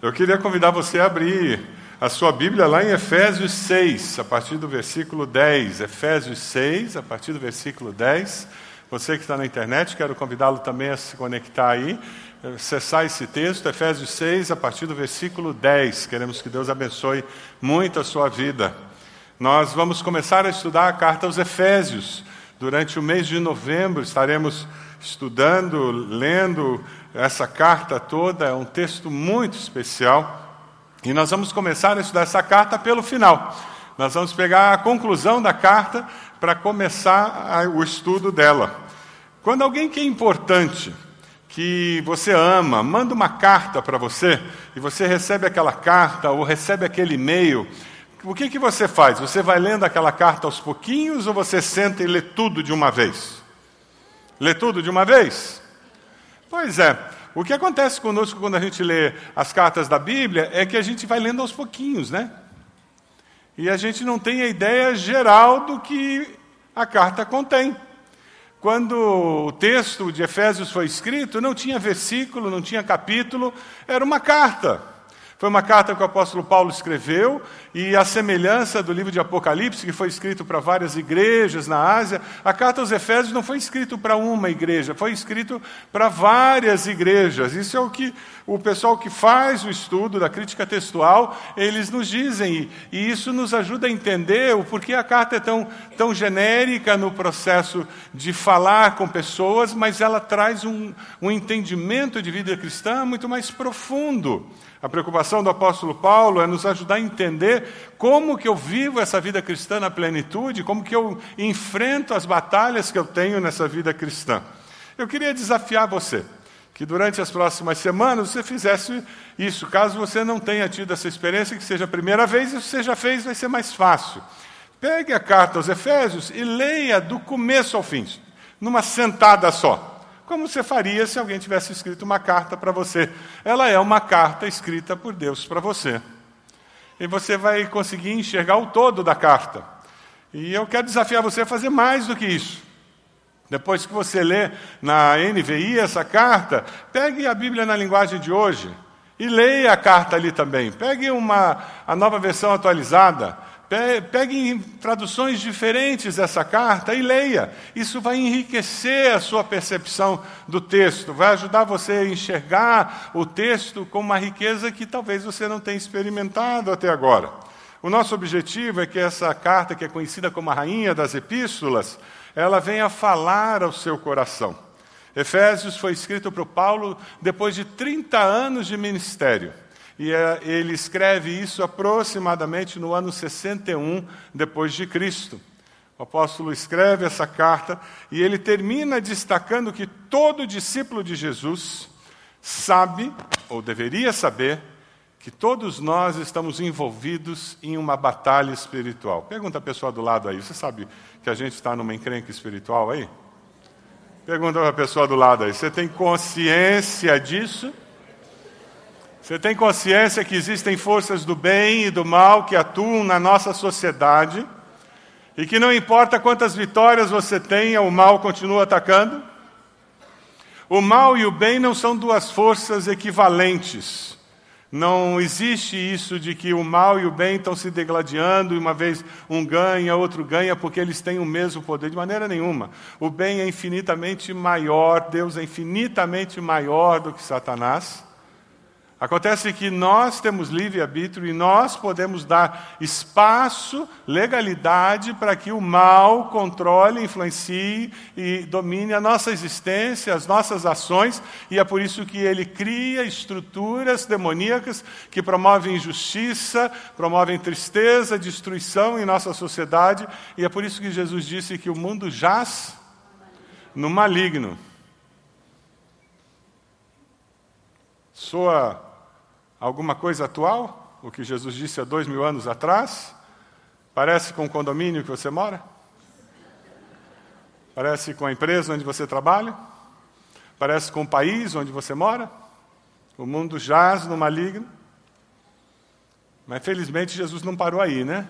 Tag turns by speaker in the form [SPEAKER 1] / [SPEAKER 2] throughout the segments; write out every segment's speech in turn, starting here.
[SPEAKER 1] Eu queria convidar você a abrir a sua Bíblia lá em Efésios 6, a partir do versículo 10. Efésios 6, a partir do versículo 10. Você que está na internet, quero convidá-lo também a se conectar aí, acessar esse texto, Efésios 6, a partir do versículo 10. Queremos que Deus abençoe muito a sua vida. Nós vamos começar a estudar a carta aos Efésios. Durante o mês de novembro estaremos estudando, lendo essa carta toda, é um texto muito especial. E nós vamos começar a estudar essa carta pelo final. Nós vamos pegar a conclusão da carta para começar o estudo dela. Quando alguém que é importante, que você ama, manda uma carta para você, e você recebe aquela carta ou recebe aquele e-mail, o que, que você faz? Você vai lendo aquela carta aos pouquinhos ou você senta e lê tudo de uma vez? Lê tudo de uma vez? Pois é. O que acontece conosco quando a gente lê as cartas da Bíblia é que a gente vai lendo aos pouquinhos, né? E a gente não tem a ideia geral do que a carta contém. Quando o texto de Efésios foi escrito, não tinha versículo, não tinha capítulo, era uma carta. Foi uma carta que o apóstolo Paulo escreveu, e a semelhança do livro de Apocalipse, que foi escrito para várias igrejas na Ásia, a carta aos Efésios não foi escrito para uma igreja, foi escrito para várias igrejas. Isso é o que o pessoal que faz o estudo da crítica textual, eles nos dizem, e isso nos ajuda a entender o porquê a carta é tão, tão genérica no processo de falar com pessoas, mas ela traz um, um entendimento de vida cristã muito mais profundo. A preocupação do apóstolo Paulo é nos ajudar a entender como que eu vivo essa vida cristã na plenitude, como que eu enfrento as batalhas que eu tenho nessa vida cristã. Eu queria desafiar você que durante as próximas semanas você fizesse isso. Caso você não tenha tido essa experiência, que seja a primeira vez, se você já fez, vai ser mais fácil. Pegue a carta aos Efésios e leia do começo ao fim, numa sentada só como você faria se alguém tivesse escrito uma carta para você. Ela é uma carta escrita por Deus para você. E você vai conseguir enxergar o todo da carta. E eu quero desafiar você a fazer mais do que isso. Depois que você lê na NVI essa carta, pegue a Bíblia na linguagem de hoje e leia a carta ali também. Pegue uma, a nova versão atualizada Pegue traduções diferentes dessa carta e leia. Isso vai enriquecer a sua percepção do texto, vai ajudar você a enxergar o texto com uma riqueza que talvez você não tenha experimentado até agora. O nosso objetivo é que essa carta, que é conhecida como a rainha das epístolas, ela venha falar ao seu coração. Efésios foi escrito para o Paulo depois de 30 anos de ministério e é, ele escreve isso aproximadamente no ano 61 depois de Cristo. O apóstolo escreve essa carta e ele termina destacando que todo discípulo de Jesus sabe, ou deveria saber, que todos nós estamos envolvidos em uma batalha espiritual. Pergunta a pessoa do lado aí, você sabe que a gente está numa encrenca espiritual aí? Pergunta a pessoa do lado aí, você tem consciência disso? Você tem consciência que existem forças do bem e do mal que atuam na nossa sociedade e que não importa quantas vitórias você tenha, o mal continua atacando? O mal e o bem não são duas forças equivalentes. Não existe isso de que o mal e o bem estão se degladiando e uma vez um ganha, outro ganha, porque eles têm o mesmo poder. De maneira nenhuma. O bem é infinitamente maior, Deus é infinitamente maior do que Satanás. Acontece que nós temos livre-arbítrio e nós podemos dar espaço, legalidade para que o mal controle, influencie e domine a nossa existência, as nossas ações, e é por isso que ele cria estruturas demoníacas que promovem injustiça, promovem tristeza, destruição em nossa sociedade, e é por isso que Jesus disse que o mundo jaz no maligno. Soa alguma coisa atual, o que Jesus disse há dois mil anos atrás? Parece com o condomínio que você mora? Parece com a empresa onde você trabalha? Parece com o país onde você mora? O mundo jaz no maligno. Mas felizmente Jesus não parou aí, né?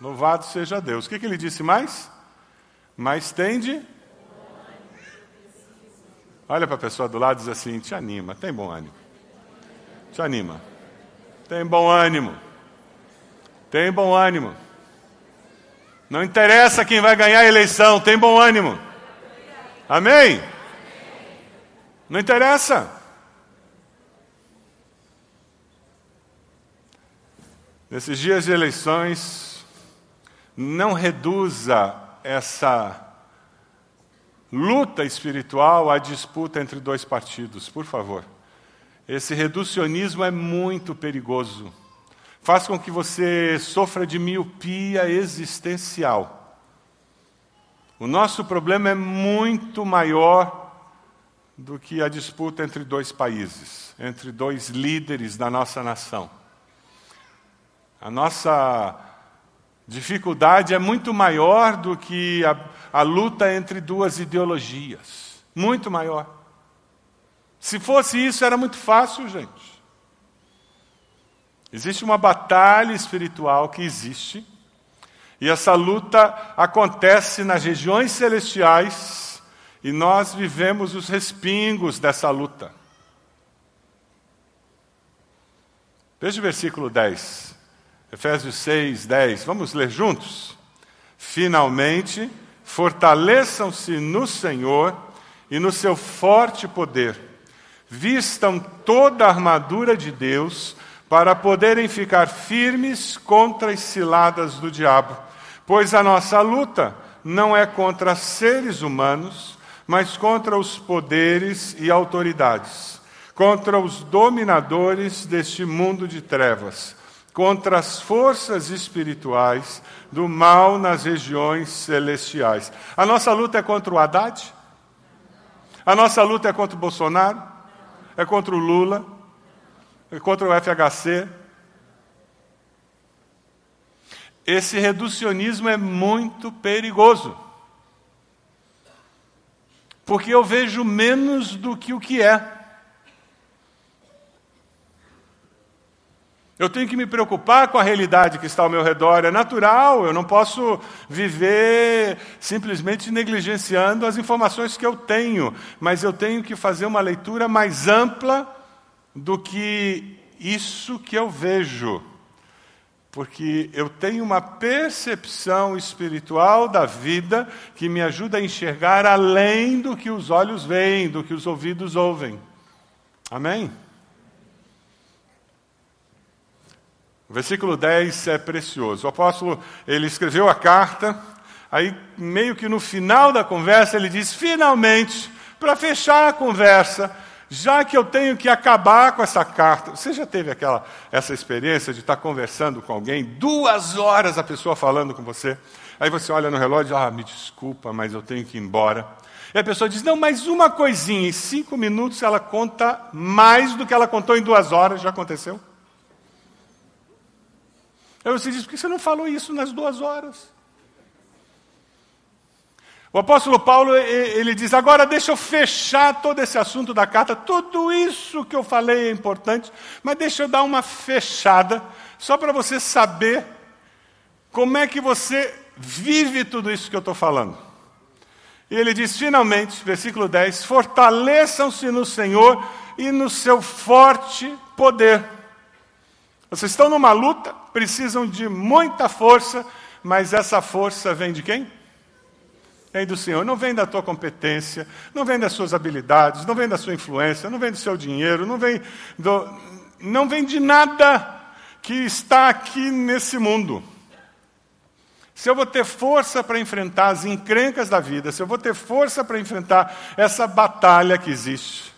[SPEAKER 1] Louvado seja Deus. O que, que ele disse mais? Mais tende. Olha para a pessoa do lado e diz assim: te anima, tem bom ânimo te anima. Tem bom ânimo. Tem bom ânimo. Não interessa quem vai ganhar a eleição, tem bom ânimo. Amém? Não interessa. Nesses dias de eleições, não reduza essa luta espiritual à disputa entre dois partidos, por favor. Esse reducionismo é muito perigoso. Faz com que você sofra de miopia existencial. O nosso problema é muito maior do que a disputa entre dois países, entre dois líderes da nossa nação. A nossa dificuldade é muito maior do que a, a luta entre duas ideologias. Muito maior. Se fosse isso, era muito fácil, gente. Existe uma batalha espiritual que existe, e essa luta acontece nas regiões celestiais, e nós vivemos os respingos dessa luta. Veja o versículo 10. Efésios 6, 10. Vamos ler juntos? Finalmente, fortaleçam-se no Senhor e no seu forte poder. Vistam toda a armadura de Deus para poderem ficar firmes contra as ciladas do diabo. Pois a nossa luta não é contra seres humanos, mas contra os poderes e autoridades, contra os dominadores deste mundo de trevas contra as forças espirituais do mal nas regiões celestiais. A nossa luta é contra o Haddad? A nossa luta é contra o Bolsonaro? É contra o Lula? É contra o FHC? Esse reducionismo é muito perigoso. Porque eu vejo menos do que o que é. Eu tenho que me preocupar com a realidade que está ao meu redor. É natural, eu não posso viver simplesmente negligenciando as informações que eu tenho, mas eu tenho que fazer uma leitura mais ampla do que isso que eu vejo. Porque eu tenho uma percepção espiritual da vida que me ajuda a enxergar além do que os olhos veem, do que os ouvidos ouvem. Amém? O versículo 10 é precioso. O apóstolo, ele escreveu a carta, aí meio que no final da conversa ele diz: "Finalmente, para fechar a conversa, já que eu tenho que acabar com essa carta. Você já teve aquela essa experiência de estar conversando com alguém, duas horas a pessoa falando com você, aí você olha no relógio, ah, me desculpa, mas eu tenho que ir embora. E a pessoa diz, não, mais uma coisinha, em cinco minutos ela conta mais do que ela contou em duas horas, já aconteceu? Aí você diz, por que você não falou isso nas duas horas? O apóstolo Paulo, ele diz, agora deixa eu fechar todo esse assunto da carta, tudo isso que eu falei é importante, mas deixa eu dar uma fechada, só para você saber como é que você vive tudo isso que eu estou falando. E ele diz, finalmente, versículo 10, fortaleçam-se no Senhor e no seu forte poder. Vocês estão numa luta, precisam de muita força, mas essa força vem de quem? Vem do Senhor. Não vem da tua competência, não vem das suas habilidades, não vem da sua influência, não vem do seu dinheiro, não vem, do, não vem de nada que está aqui nesse mundo. Se eu vou ter força para enfrentar as encrencas da vida, se eu vou ter força para enfrentar essa batalha que existe,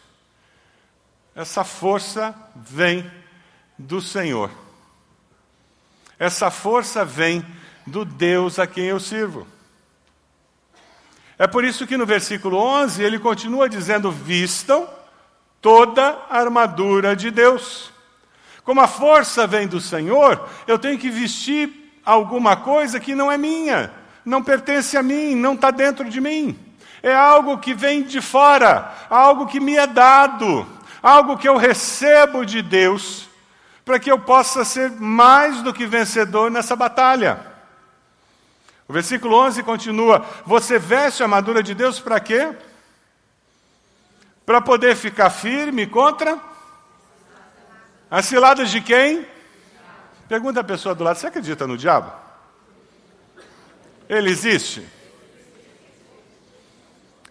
[SPEAKER 1] essa força vem do Senhor. Essa força vem do Deus a quem eu sirvo. É por isso que no versículo 11 ele continua dizendo: vistam toda a armadura de Deus. Como a força vem do Senhor, eu tenho que vestir alguma coisa que não é minha, não pertence a mim, não está dentro de mim. É algo que vem de fora, algo que me é dado, algo que eu recebo de Deus para que eu possa ser mais do que vencedor nessa batalha. O versículo 11 continua: Você veste a armadura de Deus para quê? Para poder ficar firme contra as ciladas de quem? Pergunta a pessoa do lado: você acredita no diabo? Ele existe?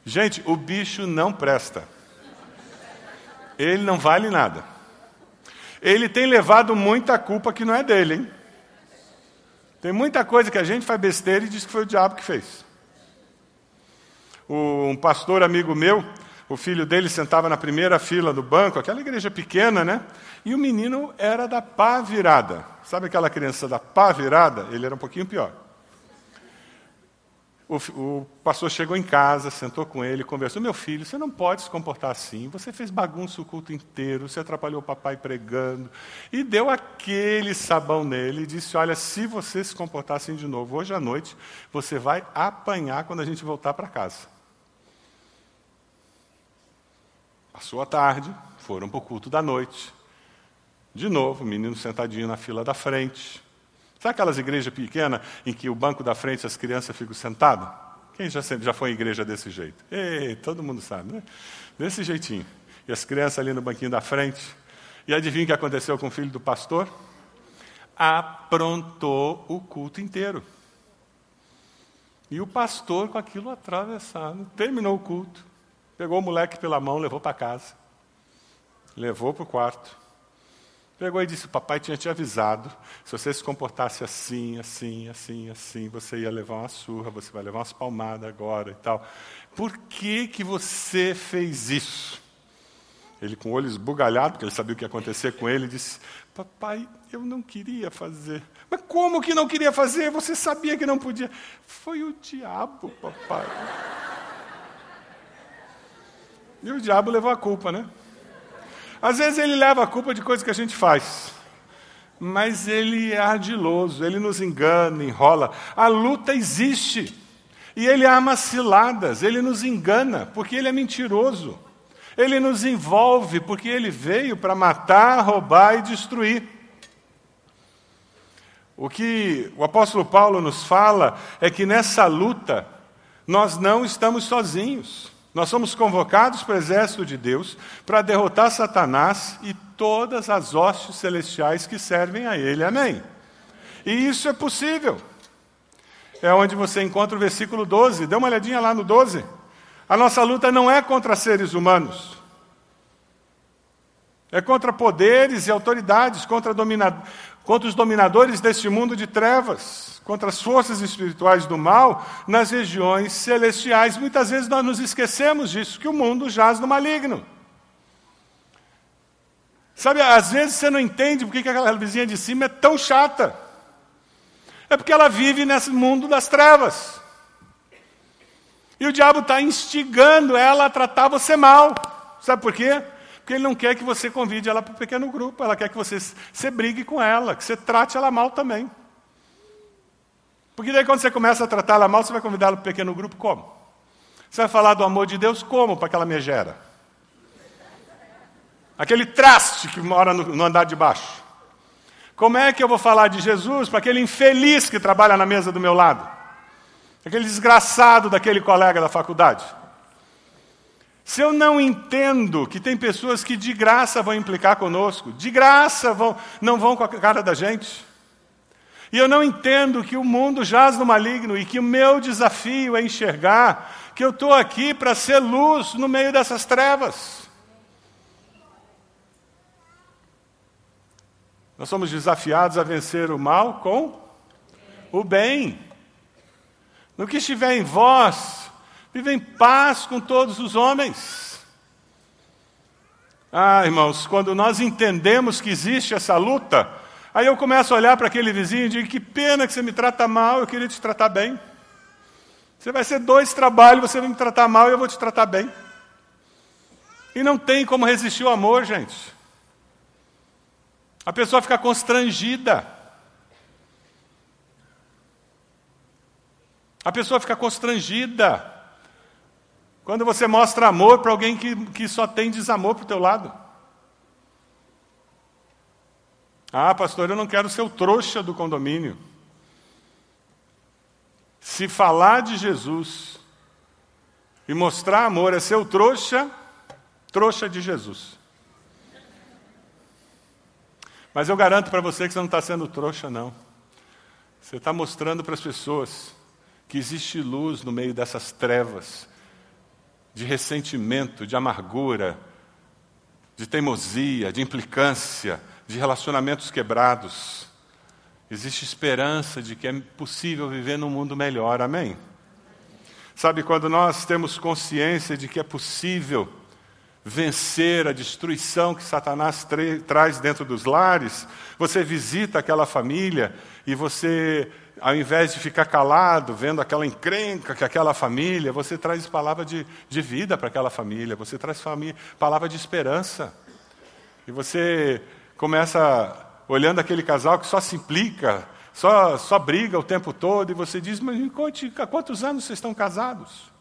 [SPEAKER 1] Gente, o bicho não presta. Ele não vale nada. Ele tem levado muita culpa que não é dele, hein? Tem muita coisa que a gente faz besteira e diz que foi o diabo que fez. Um pastor amigo meu, o filho dele sentava na primeira fila do banco, aquela igreja pequena, né? E o menino era da pá virada. Sabe aquela criança da pá virada? Ele era um pouquinho pior. O, o, pastor chegou em casa, sentou com ele, conversou. Meu filho, você não pode se comportar assim. Você fez bagunça o culto inteiro, você atrapalhou o papai pregando. E deu aquele sabão nele e disse: Olha, se você se comportar assim de novo hoje à noite, você vai apanhar quando a gente voltar para casa. Passou a tarde, foram para o culto da noite. De novo, o menino sentadinho na fila da frente. Sabe aquelas igrejas pequenas em que o banco da frente as crianças ficam sentadas? Quem já, já foi em igreja desse jeito? Ei, todo mundo sabe, né? Desse jeitinho. E as crianças ali no banquinho da frente. E adivinha o que aconteceu com o filho do pastor? Aprontou o culto inteiro. E o pastor com aquilo atravessado. Terminou o culto. Pegou o moleque pela mão, levou para casa. Levou para o quarto. Pegou e disse: Papai tinha te avisado. Se você se comportasse assim, assim, assim, assim, você ia levar uma surra, você vai levar umas palmadas agora e tal. Por que, que você fez isso? Ele, com o olho esbugalhado, porque ele sabia o que ia acontecer com ele, disse: Papai, eu não queria fazer. Mas como que não queria fazer? Você sabia que não podia. Foi o diabo, papai. E o diabo levou a culpa, né? Às vezes ele leva a culpa de coisas que a gente faz. Mas ele é ardiloso, ele nos engana, enrola. A luta existe. E ele arma ciladas, ele nos engana, porque ele é mentiroso. Ele nos envolve, porque ele veio para matar, roubar e destruir. O que o apóstolo Paulo nos fala é que nessa luta nós não estamos sozinhos. Nós somos convocados para o exército de Deus para derrotar Satanás e todas as hostes celestiais que servem a ele. Amém? E isso é possível. É onde você encontra o versículo 12. Dê uma olhadinha lá no 12. A nossa luta não é contra seres humanos. É contra poderes e autoridades, contra, domina... contra os dominadores deste mundo de trevas contra as forças espirituais do mal nas regiões celestiais. Muitas vezes nós nos esquecemos disso, que o mundo jaz no maligno. Sabe, às vezes você não entende por que aquela vizinha de cima é tão chata. É porque ela vive nesse mundo das trevas. E o diabo está instigando ela a tratar você mal. Sabe por quê? Porque ele não quer que você convide ela para um pequeno grupo, ela quer que você, você brigue com ela, que você trate ela mal também. Porque daí quando você começa a tratá-la mal, você vai convidá-la para um pequeno grupo como? Você vai falar do amor de Deus como para aquela megera? Aquele traste que mora no, no andar de baixo. Como é que eu vou falar de Jesus para aquele infeliz que trabalha na mesa do meu lado? Aquele desgraçado daquele colega da faculdade? Se eu não entendo que tem pessoas que de graça vão implicar conosco, de graça vão, não vão com a cara da gente, e eu não entendo que o mundo jaz no maligno e que o meu desafio é enxergar que eu estou aqui para ser luz no meio dessas trevas. Nós somos desafiados a vencer o mal com o bem. No que estiver em vós, vive em paz com todos os homens. Ah, irmãos, quando nós entendemos que existe essa luta, Aí eu começo a olhar para aquele vizinho e digo: que pena que você me trata mal, eu queria te tratar bem. Você vai ser dois trabalhos, você vai me tratar mal e eu vou te tratar bem. E não tem como resistir o amor, gente. A pessoa fica constrangida. A pessoa fica constrangida. Quando você mostra amor para alguém que, que só tem desamor para o teu lado. Ah, pastor, eu não quero ser o trouxa do condomínio. Se falar de Jesus e mostrar amor é ser o trouxa, trouxa de Jesus. Mas eu garanto para você que você não está sendo trouxa, não. Você está mostrando para as pessoas que existe luz no meio dessas trevas de ressentimento, de amargura, de teimosia, de implicância, de relacionamentos quebrados. Existe esperança de que é possível viver num mundo melhor, amém? Sabe, quando nós temos consciência de que é possível vencer a destruição que Satanás traz dentro dos lares, você visita aquela família e você, ao invés de ficar calado, vendo aquela encrenca que aquela família, você traz palavra de, de vida para aquela família, você traz família, palavra de esperança. E você começa olhando aquele casal que só se implica, só, só briga o tempo todo, e você diz: Mas me conte, há quantos anos vocês estão casados?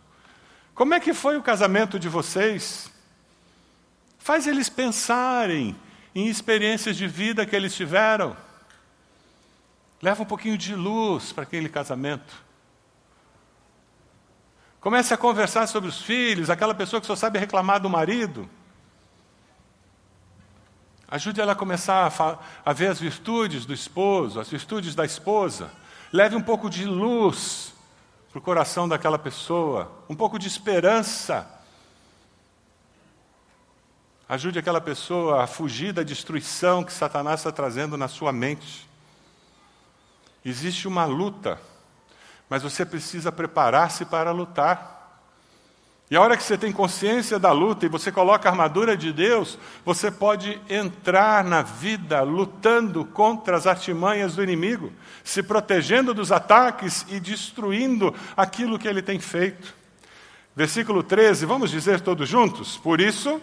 [SPEAKER 1] Como é que foi o casamento de vocês? Faz eles pensarem em experiências de vida que eles tiveram. Leva um pouquinho de luz para aquele casamento. Comece a conversar sobre os filhos, aquela pessoa que só sabe reclamar do marido. Ajude ela a começar a, a, ver as virtudes do esposo, as virtudes da esposa. Leve um pouco de luz para o coração daquela pessoa, um pouco de esperança. Ajude aquela pessoa a fugir da destruição que Satanás está trazendo na sua mente. Existe uma luta, mas você precisa preparar-se para lutar. E a hora que você tem consciência da luta e você coloca a armadura de Deus, você pode entrar na vida lutando contra as artimanhas do inimigo, se protegendo dos ataques e destruindo aquilo que ele tem feito. Versículo 13, vamos dizer todos juntos? Por isso,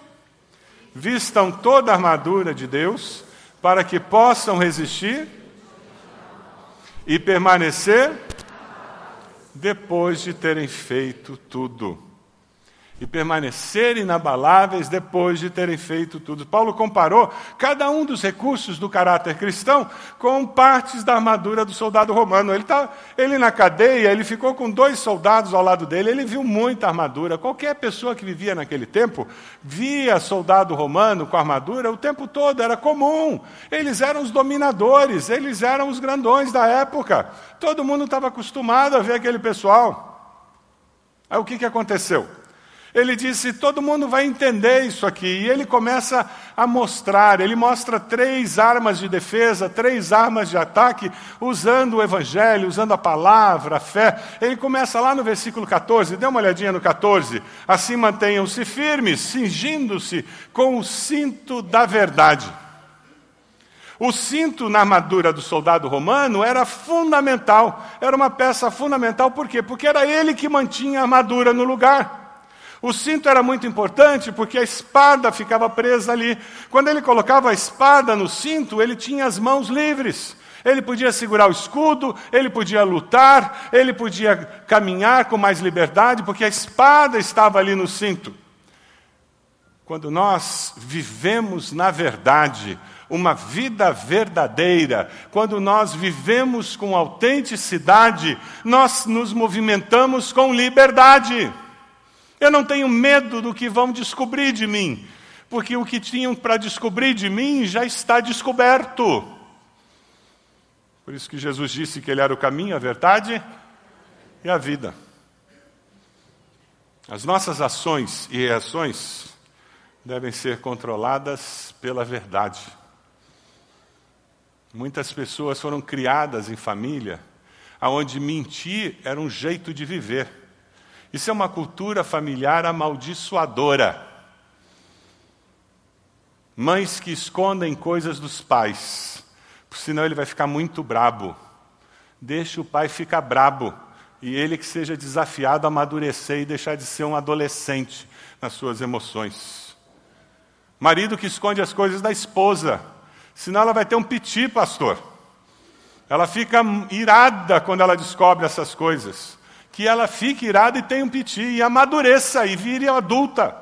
[SPEAKER 1] vistam toda a armadura de Deus, para que possam resistir e permanecer depois de terem feito tudo e permanecer inabaláveis depois de terem feito tudo. Paulo comparou cada um dos recursos do caráter cristão com partes da armadura do soldado romano. Ele, tá, ele na cadeia, ele ficou com dois soldados ao lado dele, ele viu muita armadura. Qualquer pessoa que vivia naquele tempo via soldado romano com armadura o tempo todo, era comum. Eles eram os dominadores, eles eram os grandões da época. Todo mundo estava acostumado a ver aquele pessoal. Aí o que, que aconteceu? Ele disse: todo mundo vai entender isso aqui. E ele começa a mostrar, ele mostra três armas de defesa, três armas de ataque, usando o evangelho, usando a palavra, a fé. Ele começa lá no versículo 14, dê uma olhadinha no 14. Assim mantenham-se firmes, cingindo-se com o cinto da verdade. O cinto na armadura do soldado romano era fundamental, era uma peça fundamental, por quê? Porque era ele que mantinha a armadura no lugar. O cinto era muito importante porque a espada ficava presa ali. Quando ele colocava a espada no cinto, ele tinha as mãos livres. Ele podia segurar o escudo, ele podia lutar, ele podia caminhar com mais liberdade, porque a espada estava ali no cinto. Quando nós vivemos na verdade, uma vida verdadeira, quando nós vivemos com autenticidade, nós nos movimentamos com liberdade. Eu não tenho medo do que vão descobrir de mim, porque o que tinham para descobrir de mim já está descoberto. Por isso que Jesus disse que Ele era o caminho, a verdade e a vida. As nossas ações e reações devem ser controladas pela verdade. Muitas pessoas foram criadas em família onde mentir era um jeito de viver. Isso é uma cultura familiar amaldiçoadora. Mães que escondem coisas dos pais, senão ele vai ficar muito brabo. Deixa o pai ficar brabo e ele que seja desafiado a amadurecer e deixar de ser um adolescente nas suas emoções. Marido que esconde as coisas da esposa, senão ela vai ter um piti, pastor. Ela fica irada quando ela descobre essas coisas que ela fique irada e tenha um piti, e amadureça e vire adulta.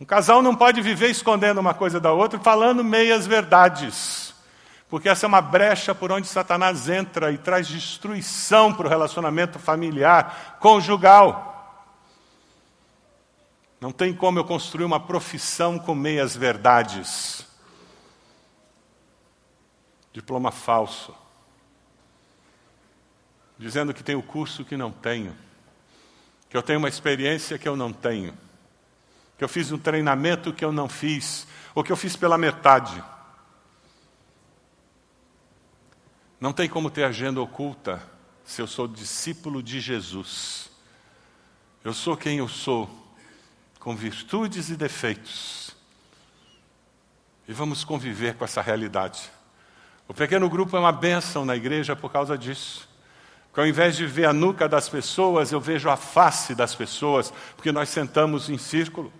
[SPEAKER 1] Um casal não pode viver escondendo uma coisa da outra, falando meias verdades. Porque essa é uma brecha por onde Satanás entra e traz destruição para o relacionamento familiar, conjugal. Não tem como eu construir uma profissão com meias verdades. diploma falso, dizendo que tenho curso que não tenho, que eu tenho uma experiência que eu não tenho, que eu fiz um treinamento que eu não fiz, ou que eu fiz pela metade. Não tem como ter agenda oculta se eu sou discípulo de Jesus. Eu sou quem eu sou, com virtudes e defeitos. E vamos conviver com essa realidade. O pequeno grupo é uma bênção na igreja por causa disso. Porque ao invés de ver a nuca das pessoas, eu vejo a face das pessoas, porque nós sentamos em círculo.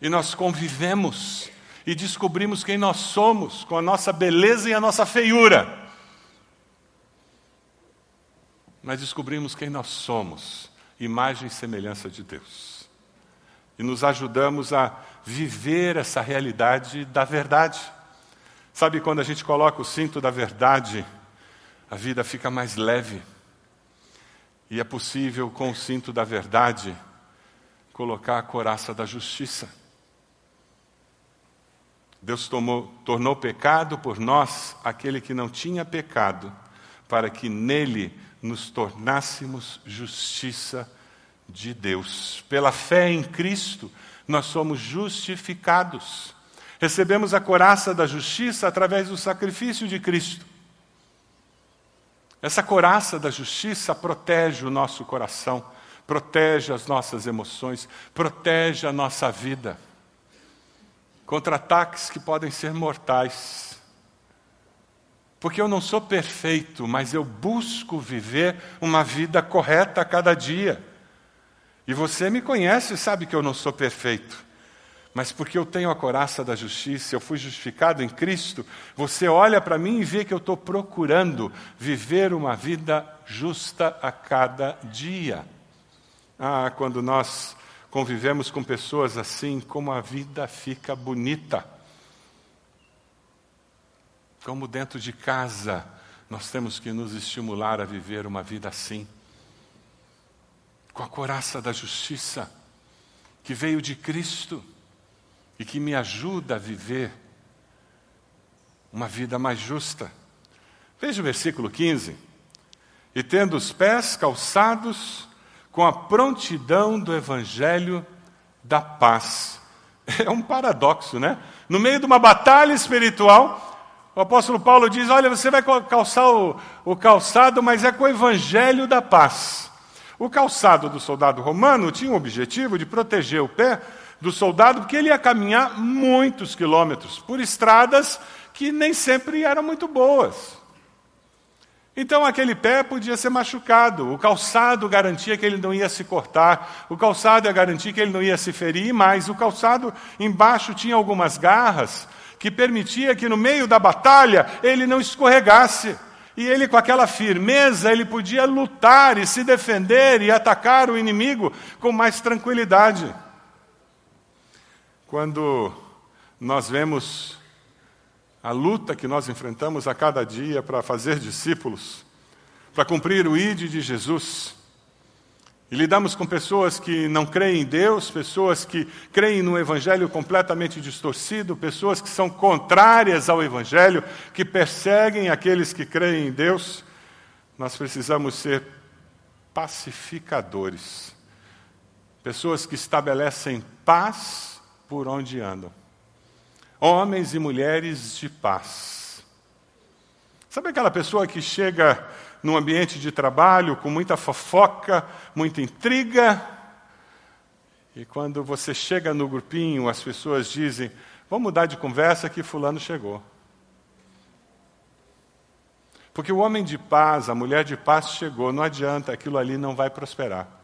[SPEAKER 1] E nós convivemos e descobrimos quem nós somos, com a nossa beleza e a nossa feiura nós descobrimos quem nós somos, imagem e semelhança de Deus. E nos ajudamos a viver essa realidade da verdade. Sabe quando a gente coloca o cinto da verdade, a vida fica mais leve. E é possível, com o cinto da verdade, colocar a coraça da justiça. Deus tomou, tornou pecado por nós aquele que não tinha pecado, para que nele nos tornássemos justiça de Deus. Pela fé em Cristo, nós somos justificados. Recebemos a coraça da justiça através do sacrifício de Cristo. Essa coraça da justiça protege o nosso coração, protege as nossas emoções, protege a nossa vida contra ataques que podem ser mortais. Porque eu não sou perfeito, mas eu busco viver uma vida correta a cada dia. E você me conhece e sabe que eu não sou perfeito. Mas porque eu tenho a coraça da justiça, eu fui justificado em Cristo, você olha para mim e vê que eu estou procurando viver uma vida justa a cada dia. Ah, quando nós convivemos com pessoas assim, como a vida fica bonita. Como dentro de casa nós temos que nos estimular a viver uma vida assim, com a coraça da justiça que veio de Cristo e que me ajuda a viver uma vida mais justa. Veja o versículo 15. E tendo os pés calçados com a prontidão do evangelho da paz. É um paradoxo, né? No meio de uma batalha espiritual, o apóstolo Paulo diz: Olha, você vai calçar o, o calçado, mas é com o evangelho da paz. O calçado do soldado romano tinha o objetivo de proteger o pé do soldado, porque ele ia caminhar muitos quilômetros por estradas que nem sempre eram muito boas. Então aquele pé podia ser machucado, o calçado garantia que ele não ia se cortar, o calçado ia garantir que ele não ia se ferir, mas o calçado embaixo tinha algumas garras que permitia que no meio da batalha ele não escorregasse. E ele, com aquela firmeza, ele podia lutar e se defender e atacar o inimigo com mais tranquilidade. Quando nós vemos a luta que nós enfrentamos a cada dia para fazer discípulos, para cumprir o ID de Jesus, e lidamos com pessoas que não creem em Deus, pessoas que creem no Evangelho completamente distorcido, pessoas que são contrárias ao Evangelho, que perseguem aqueles que creem em Deus. Nós precisamos ser pacificadores, pessoas que estabelecem paz por onde andam, homens e mulheres de paz. Sabe aquela pessoa que chega num ambiente de trabalho com muita fofoca, muita intriga. E quando você chega no grupinho, as pessoas dizem: Vamos mudar de conversa que Fulano chegou. Porque o homem de paz, a mulher de paz chegou, não adianta, aquilo ali não vai prosperar.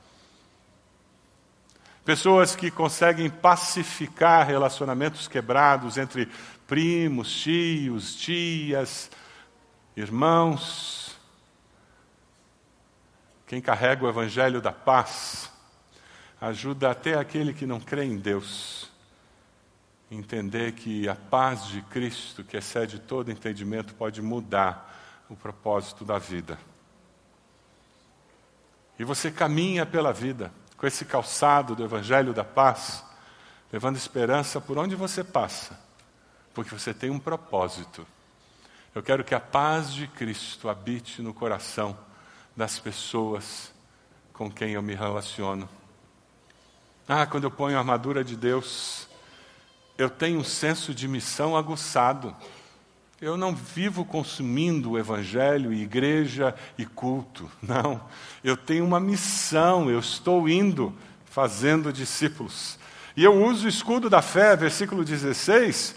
[SPEAKER 1] Pessoas que conseguem pacificar relacionamentos quebrados entre primos, tios, tias, irmãos, quem carrega o evangelho da paz ajuda até aquele que não crê em Deus entender que a paz de Cristo, que excede todo entendimento, pode mudar o propósito da vida. E você caminha pela vida com esse calçado do evangelho da paz, levando esperança por onde você passa, porque você tem um propósito. Eu quero que a paz de Cristo habite no coração das pessoas com quem eu me relaciono. Ah, quando eu ponho a armadura de Deus, eu tenho um senso de missão aguçado. Eu não vivo consumindo o Evangelho, igreja e culto. Não. Eu tenho uma missão, eu estou indo fazendo discípulos. E eu uso o escudo da fé, versículo 16,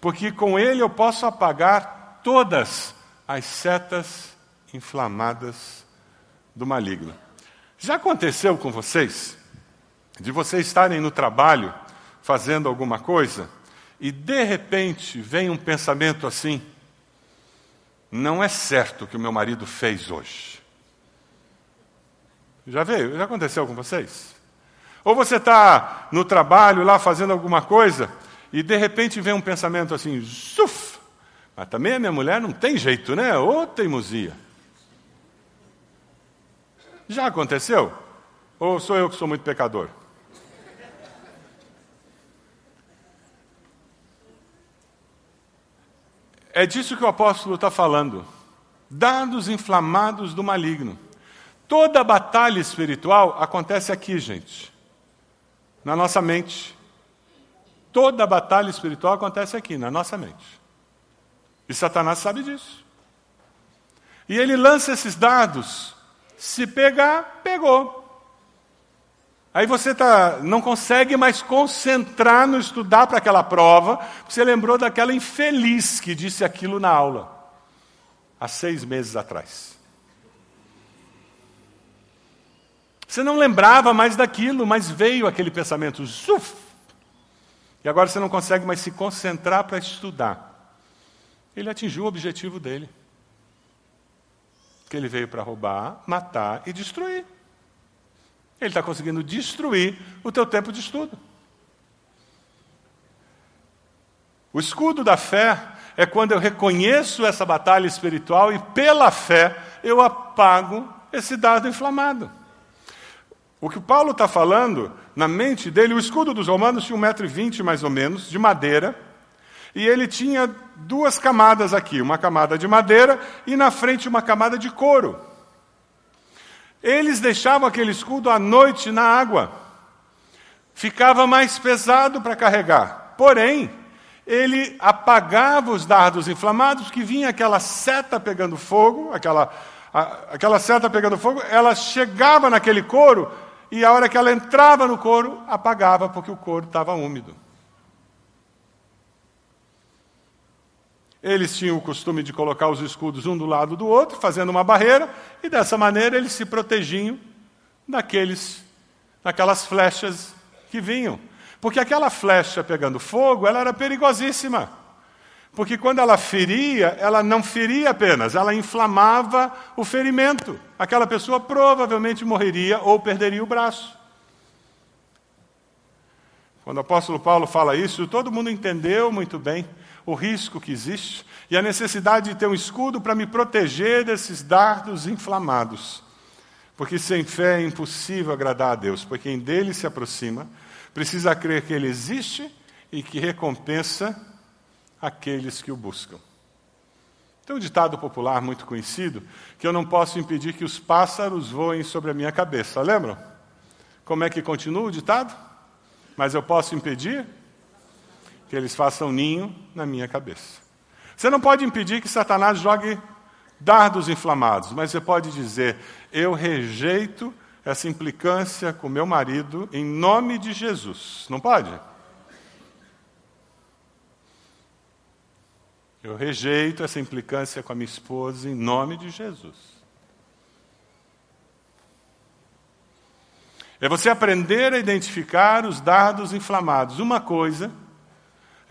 [SPEAKER 1] porque com ele eu posso apagar todas as setas inflamadas do maligno. Já aconteceu com vocês de vocês estarem no trabalho fazendo alguma coisa e de repente vem um pensamento assim: não é certo o que o meu marido fez hoje. Já veio? Já aconteceu com vocês? Ou você está no trabalho lá fazendo alguma coisa e de repente vem um pensamento assim, zuf! Mas também a minha mulher não tem jeito, né? Ô teimosia. Já aconteceu? Ou sou eu que sou muito pecador? É disso que o apóstolo está falando. Dados inflamados do maligno. Toda batalha espiritual acontece aqui, gente. Na nossa mente. Toda batalha espiritual acontece aqui, na nossa mente. E Satanás sabe disso. E ele lança esses dados. Se pegar, pegou. Aí você tá, não consegue mais concentrar no estudar para aquela prova, você lembrou daquela infeliz que disse aquilo na aula, há seis meses atrás. Você não lembrava mais daquilo, mas veio aquele pensamento, zuf! E agora você não consegue mais se concentrar para estudar. Ele atingiu o objetivo dele. Que ele veio para roubar, matar e destruir. Ele está conseguindo destruir o teu tempo de estudo. O escudo da fé é quando eu reconheço essa batalha espiritual e, pela fé, eu apago esse dado inflamado. O que o Paulo está falando, na mente dele, o escudo dos romanos tinha 1,20m mais ou menos, de madeira, e ele tinha duas camadas aqui, uma camada de madeira e na frente uma camada de couro. Eles deixavam aquele escudo à noite na água. Ficava mais pesado para carregar. Porém, ele apagava os dardos inflamados, que vinha aquela seta pegando fogo, aquela, a, aquela seta pegando fogo, ela chegava naquele couro e a hora que ela entrava no couro, apagava porque o couro estava úmido. Eles tinham o costume de colocar os escudos um do lado do outro, fazendo uma barreira, e dessa maneira eles se protegiam daqueles, daquelas flechas que vinham. Porque aquela flecha pegando fogo, ela era perigosíssima. Porque quando ela feria, ela não feria apenas, ela inflamava o ferimento. Aquela pessoa provavelmente morreria ou perderia o braço. Quando o apóstolo Paulo fala isso, todo mundo entendeu muito bem o risco que existe e a necessidade de ter um escudo para me proteger desses dardos inflamados. Porque sem fé é impossível agradar a Deus, pois quem dele se aproxima precisa crer que ele existe e que recompensa aqueles que o buscam. Tem um ditado popular muito conhecido que eu não posso impedir que os pássaros voem sobre a minha cabeça. Lembram? Como é que continua o ditado? Mas eu posso impedir que eles façam ninho na minha cabeça. Você não pode impedir que Satanás jogue dardos inflamados, mas você pode dizer: eu rejeito essa implicância com meu marido em nome de Jesus. Não pode? Eu rejeito essa implicância com a minha esposa em nome de Jesus. É você aprender a identificar os dardos inflamados. Uma coisa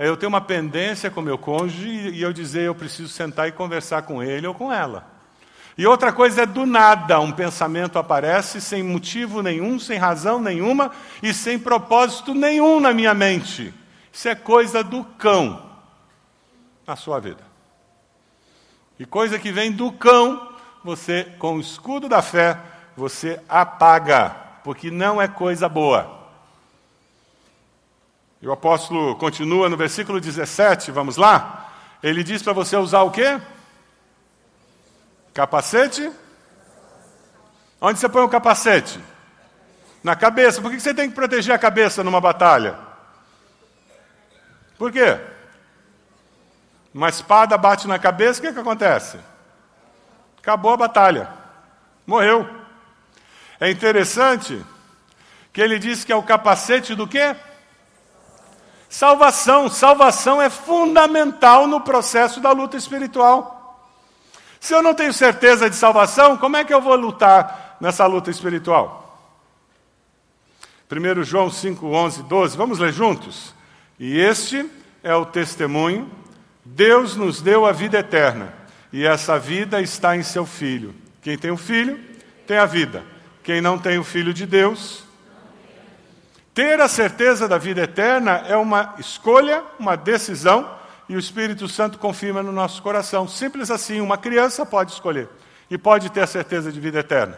[SPEAKER 1] eu ter uma pendência com meu cônjuge e eu dizer eu preciso sentar e conversar com ele ou com ela. E outra coisa é do nada, um pensamento aparece sem motivo nenhum, sem razão nenhuma e sem propósito nenhum na minha mente. Isso é coisa do cão na sua vida. E coisa que vem do cão, você, com o escudo da fé, você apaga, porque não é coisa boa. E o apóstolo continua no versículo 17, vamos lá? Ele diz para você usar o quê? Capacete? Onde você põe o capacete? Na cabeça. Por que você tem que proteger a cabeça numa batalha? Por quê? Uma espada bate na cabeça, o que, que acontece? Acabou a batalha. Morreu. É interessante que ele diz que é o capacete do quê? Salvação. Salvação é fundamental no processo da luta espiritual. Se eu não tenho certeza de salvação, como é que eu vou lutar nessa luta espiritual? 1 João 5, 11, 12, vamos ler juntos? E este é o testemunho: Deus nos deu a vida eterna, e essa vida está em seu Filho. Quem tem o Filho, tem a vida. Quem não tem o Filho de Deus, ter a certeza da vida eterna é uma escolha, uma decisão, e o Espírito Santo confirma no nosso coração. Simples assim, uma criança pode escolher e pode ter a certeza de vida eterna.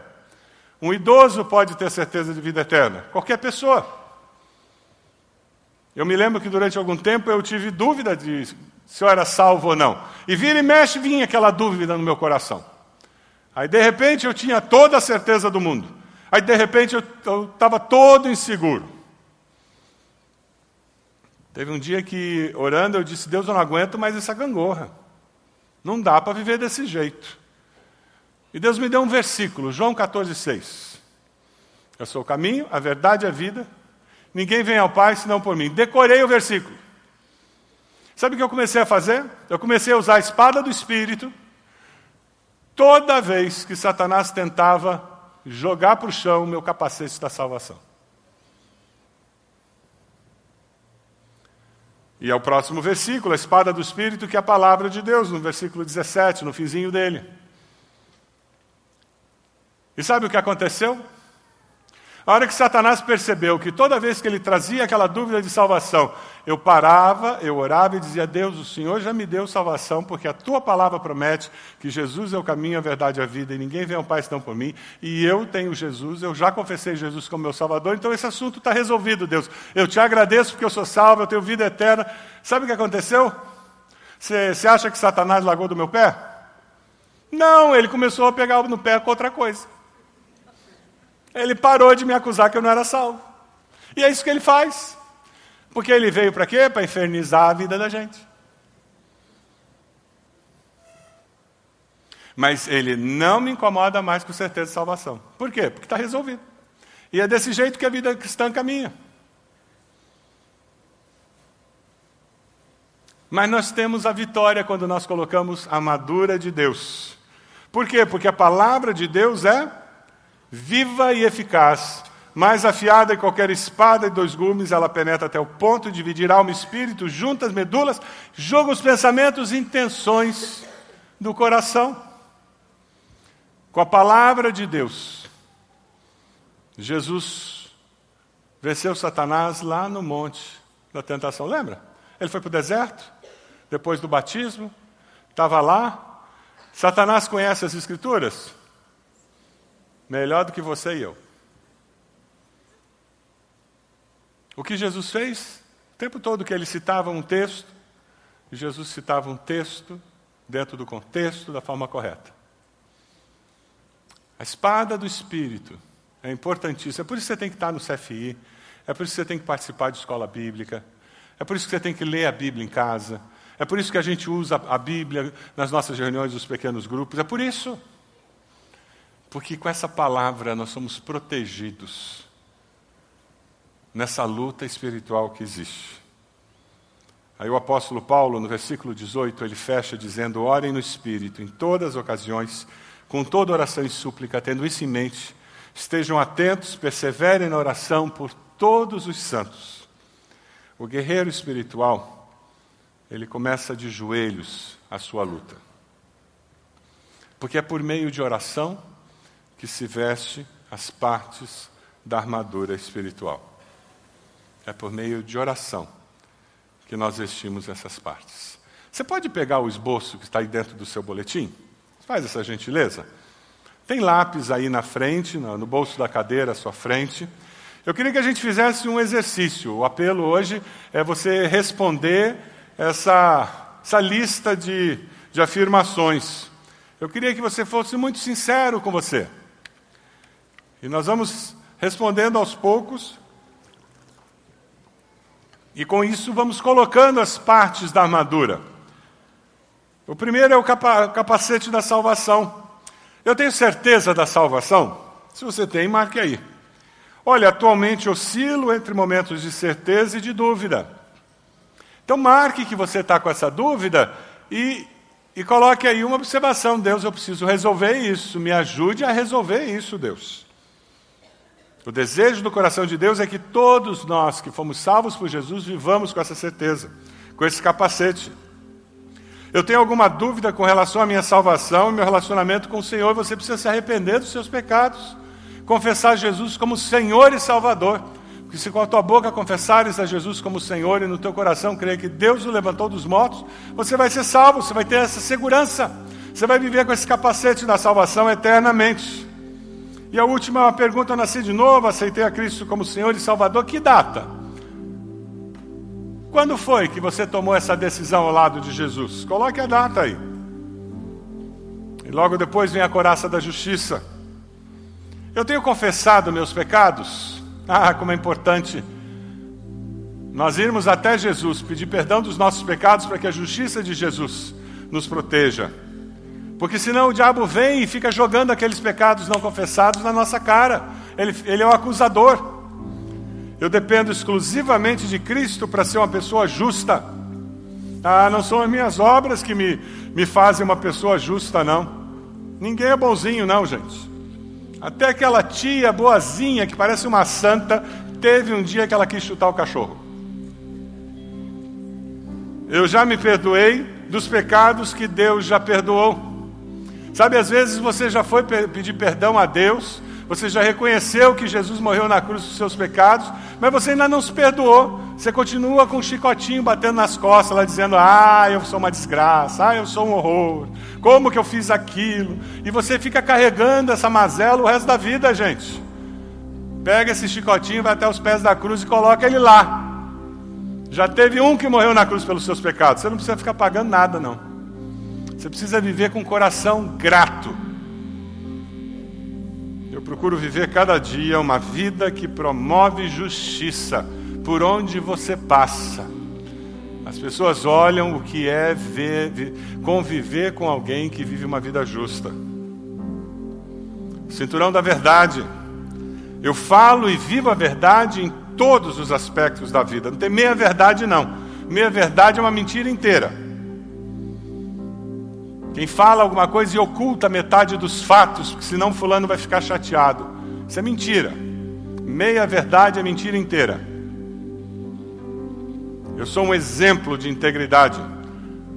[SPEAKER 1] Um idoso pode ter certeza de vida eterna. Qualquer pessoa. Eu me lembro que durante algum tempo eu tive dúvida de se eu era salvo ou não. E vira e mexe vinha aquela dúvida no meu coração. Aí de repente eu tinha toda a certeza do mundo. Aí de repente eu estava todo inseguro. Teve um dia que, orando, eu disse: Deus, eu não aguento mais essa gangorra. Não dá para viver desse jeito. E Deus me deu um versículo, João 14, 6. Eu sou o caminho, a verdade e a vida. Ninguém vem ao Pai senão por mim. Decorei o versículo. Sabe o que eu comecei a fazer? Eu comecei a usar a espada do Espírito toda vez que Satanás tentava jogar para o chão o meu capacete da salvação. E é o próximo versículo, a espada do Espírito, que é a palavra de Deus, no versículo 17, no finzinho dele. E sabe o que aconteceu? A hora que Satanás percebeu que toda vez que ele trazia aquela dúvida de salvação, eu parava, eu orava e dizia: Deus, o Senhor já me deu salvação, porque a tua palavra promete que Jesus é o caminho, a verdade e a vida, e ninguém vem ao Pai senão por mim, e eu tenho Jesus, eu já confessei Jesus como meu Salvador, então esse assunto está resolvido, Deus. Eu te agradeço porque eu sou salvo, eu tenho vida eterna. Sabe o que aconteceu? Você acha que Satanás largou do meu pé? Não, ele começou a pegar no pé com outra coisa. Ele parou de me acusar que eu não era salvo. E é isso que ele faz. Porque ele veio para quê? Para infernizar a vida da gente. Mas ele não me incomoda mais com certeza de salvação. Por quê? Porque está resolvido. E é desse jeito que a vida cristã caminha. Mas nós temos a vitória quando nós colocamos a madura de Deus. Por quê? Porque a palavra de Deus é viva e eficaz, mais afiada que qualquer espada de dois gumes, ela penetra até o ponto de dividir alma e espírito, juntas medulas, julga os pensamentos e intenções do coração. Com a palavra de Deus, Jesus venceu Satanás lá no monte da tentação. Lembra? Ele foi para o deserto, depois do batismo, estava lá. Satanás conhece as Escrituras? Melhor do que você e eu. O que Jesus fez? O tempo todo que ele citava um texto, Jesus citava um texto dentro do contexto, da forma correta. A espada do Espírito é importantíssima. É por isso que você tem que estar no CFI, é por isso que você tem que participar de escola bíblica, é por isso que você tem que ler a Bíblia em casa, é por isso que a gente usa a Bíblia nas nossas reuniões dos pequenos grupos, é por isso. Porque com essa palavra nós somos protegidos nessa luta espiritual que existe. Aí o apóstolo Paulo, no versículo 18, ele fecha dizendo: Orem no Espírito em todas as ocasiões, com toda oração e súplica, tendo isso em mente, estejam atentos, perseverem na oração por todos os santos. O guerreiro espiritual, ele começa de joelhos a sua luta. Porque é por meio de oração que se veste as partes da armadura espiritual. É por meio de oração que nós vestimos essas partes. Você pode pegar o esboço que está aí dentro do seu boletim? Faz essa gentileza. Tem lápis aí na frente, no bolso da cadeira à sua frente. Eu queria que a gente fizesse um exercício. O apelo hoje é você responder essa, essa lista de, de afirmações Eu queria que você fosse muito sincero com você. E nós vamos respondendo aos poucos. E com isso vamos colocando as partes da armadura. O primeiro é o capacete da salvação. Eu tenho certeza da salvação? Se você tem, marque aí. Olha, atualmente oscilo entre momentos de certeza e de dúvida. Então, marque que você está com essa dúvida e, e coloque aí uma observação: Deus, eu preciso resolver isso, me ajude a resolver isso, Deus. O desejo do coração de Deus é que todos nós que fomos salvos por Jesus vivamos com essa certeza, com esse capacete. Eu tenho alguma dúvida com relação à minha salvação, meu relacionamento com o Senhor, você precisa se arrepender dos seus pecados, confessar Jesus como Senhor e Salvador. Porque se com a tua boca confessares a Jesus como Senhor e no teu coração crer que Deus o levantou dos mortos, você vai ser salvo, você vai ter essa segurança. Você vai viver com esse capacete da salvação eternamente. E a última pergunta, nasci de novo, aceitei a Cristo como Senhor e Salvador, que data? Quando foi que você tomou essa decisão ao lado de Jesus? Coloque a data aí. E logo depois vem a coraça da justiça. Eu tenho confessado meus pecados? Ah, como é importante nós irmos até Jesus, pedir perdão dos nossos pecados para que a justiça de Jesus nos proteja. Porque senão o diabo vem e fica jogando aqueles pecados não confessados na nossa cara. Ele, ele é o acusador. Eu dependo exclusivamente de Cristo para ser uma pessoa justa. Ah, não são as minhas obras que me, me fazem uma pessoa justa, não. Ninguém é bonzinho, não, gente. Até aquela tia boazinha, que parece uma santa, teve um dia que ela quis chutar o cachorro. Eu já me perdoei dos pecados que Deus já perdoou. Sabe, às vezes você já foi pedir perdão a Deus, você já reconheceu que Jesus morreu na cruz dos seus pecados, mas você ainda não se perdoou. Você continua com um chicotinho batendo nas costas, lá dizendo: Ah, eu sou uma desgraça, ah, eu sou um horror, como que eu fiz aquilo? E você fica carregando essa mazela o resto da vida, gente. Pega esse chicotinho, vai até os pés da cruz e coloca ele lá. Já teve um que morreu na cruz pelos seus pecados. Você não precisa ficar pagando nada, não. Você precisa viver com um coração grato. Eu procuro viver cada dia uma vida que promove justiça por onde você passa. As pessoas olham o que é ver, conviver com alguém que vive uma vida justa. Cinturão da verdade. Eu falo e vivo a verdade em todos os aspectos da vida. Não tem meia verdade, não. Meia verdade é uma mentira inteira. Quem fala alguma coisa e oculta metade dos fatos, porque senão fulano vai ficar chateado. Isso é mentira. Meia verdade é mentira inteira. Eu sou um exemplo de integridade.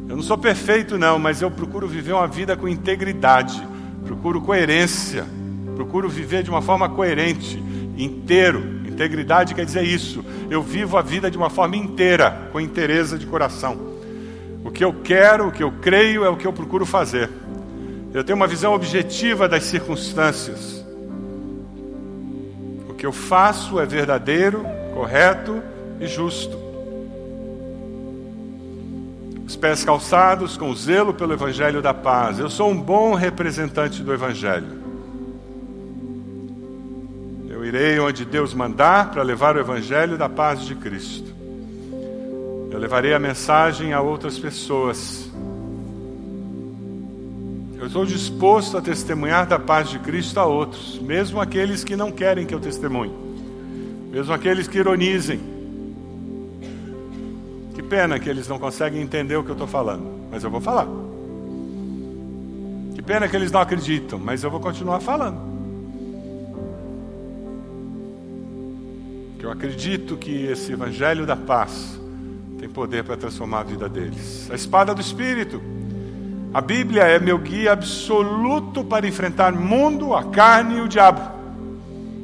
[SPEAKER 1] Eu não sou perfeito, não, mas eu procuro viver uma vida com integridade, procuro coerência, procuro viver de uma forma coerente, inteiro. Integridade quer dizer isso. Eu vivo a vida de uma forma inteira, com inteireza de coração. O que eu quero, o que eu creio é o que eu procuro fazer. Eu tenho uma visão objetiva das circunstâncias. O que eu faço é verdadeiro, correto e justo. Os pés calçados com zelo pelo Evangelho da paz. Eu sou um bom representante do Evangelho. Eu irei onde Deus mandar para levar o Evangelho da paz de Cristo. Eu levarei a mensagem a outras pessoas. Eu estou disposto a testemunhar da paz de Cristo a outros, mesmo aqueles que não querem que eu testemunhe, mesmo aqueles que ironizem. Que pena que eles não conseguem entender o que eu estou falando, mas eu vou falar. Que pena que eles não acreditam, mas eu vou continuar falando. Que eu acredito que esse Evangelho da paz tem poder para transformar a vida deles. A espada do Espírito. A Bíblia é meu guia absoluto para enfrentar o mundo, a carne e o diabo.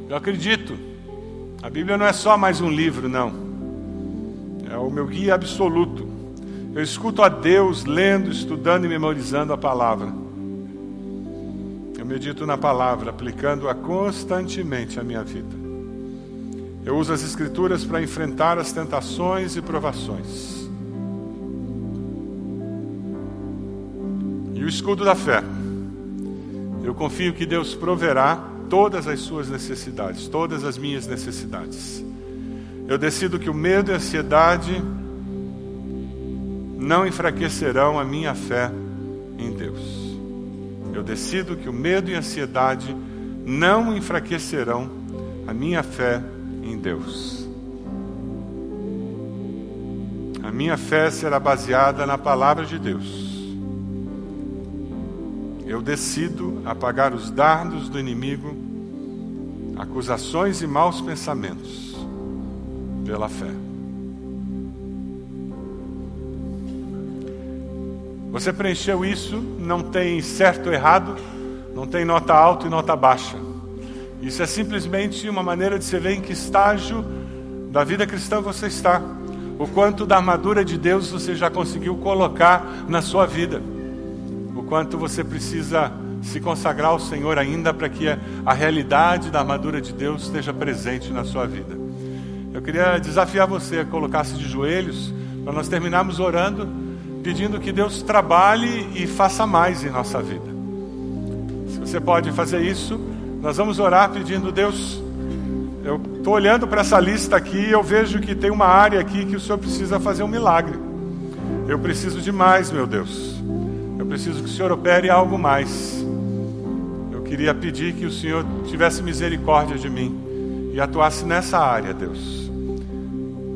[SPEAKER 1] Eu acredito. A Bíblia não é só mais um livro, não. É o meu guia absoluto. Eu escuto a Deus lendo, estudando e memorizando a palavra. Eu medito na palavra, aplicando-a constantemente à minha vida. Eu uso as Escrituras para enfrentar as tentações e provações. E o escudo da fé. Eu confio que Deus proverá todas as suas necessidades, todas as minhas necessidades. Eu decido que o medo e a ansiedade não enfraquecerão a minha fé em Deus. Eu decido que o medo e a ansiedade não enfraquecerão a minha fé em Deus. A minha fé será baseada na palavra de Deus. Eu decido apagar os dardos do inimigo, acusações e maus pensamentos pela fé. Você preencheu isso, não tem certo ou errado, não tem nota alta e nota baixa. Isso é simplesmente uma maneira de você ver em que estágio da vida cristã você está. O quanto da armadura de Deus você já conseguiu colocar na sua vida. O quanto você precisa se consagrar ao Senhor ainda para que a realidade da armadura de Deus esteja presente na sua vida. Eu queria desafiar você a colocar-se de joelhos para nós terminarmos orando, pedindo que Deus trabalhe e faça mais em nossa vida. Se você pode fazer isso, nós vamos orar pedindo, Deus, eu estou olhando para essa lista aqui e eu vejo que tem uma área aqui que o Senhor precisa fazer um milagre. Eu preciso de mais, meu Deus. Eu preciso que o Senhor opere algo mais. Eu queria pedir que o Senhor tivesse misericórdia de mim e atuasse nessa área, Deus.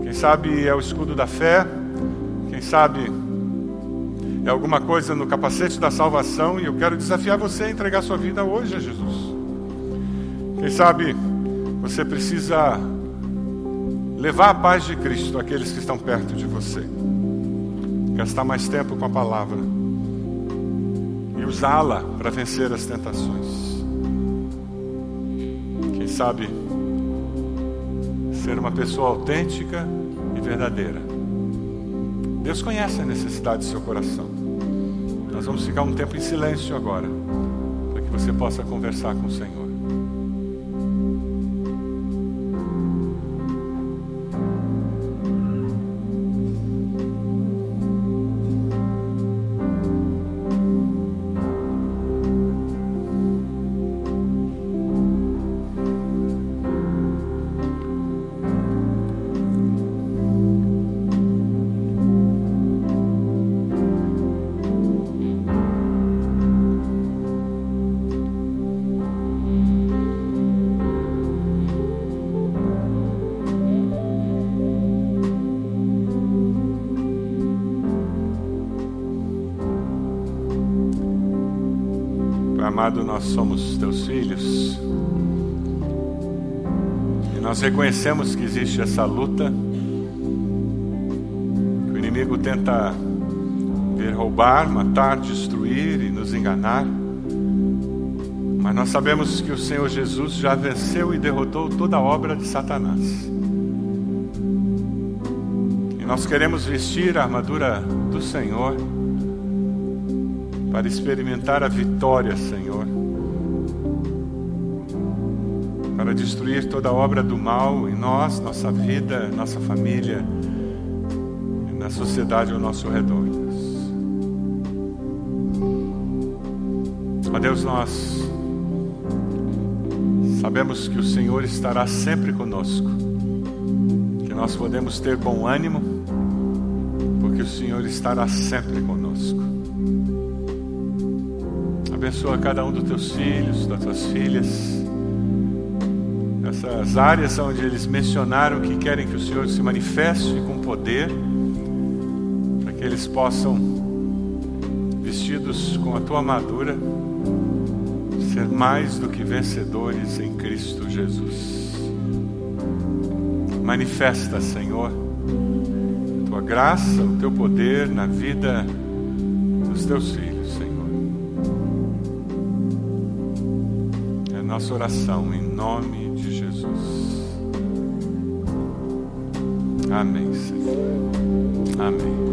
[SPEAKER 1] Quem sabe é o escudo da fé, quem sabe é alguma coisa no capacete da salvação e eu quero desafiar você a entregar sua vida hoje a Jesus. Quem sabe você precisa levar a paz de Cristo àqueles que estão perto de você. Gastar mais tempo com a palavra e usá-la para vencer as tentações. Quem sabe ser uma pessoa autêntica e verdadeira. Deus conhece a necessidade do seu coração. Nós vamos ficar um tempo em silêncio agora, para que você possa conversar com o Senhor. Nós somos teus filhos. E nós reconhecemos que existe essa luta. Que o inimigo tenta vir roubar, matar, destruir e nos enganar. Mas nós sabemos que o Senhor Jesus já venceu e derrotou toda a obra de Satanás. E nós queremos vestir a armadura do Senhor para experimentar a vitória, Senhor, para destruir toda obra do mal em nós, nossa vida, nossa família, e na sociedade ao nosso redor. Ó Deus, nós sabemos que o Senhor estará sempre conosco, que nós podemos ter bom ânimo, porque o Senhor estará sempre conosco. Abençoa cada um dos teus filhos, das tuas filhas. Essas áreas onde eles mencionaram que querem que o Senhor se manifeste com poder, para que eles possam, vestidos com a tua armadura, ser mais do que vencedores em Cristo Jesus. Manifesta, Senhor, a tua graça, o teu poder na vida dos teus filhos. nossa oração em nome Amém, Senhor. Amém.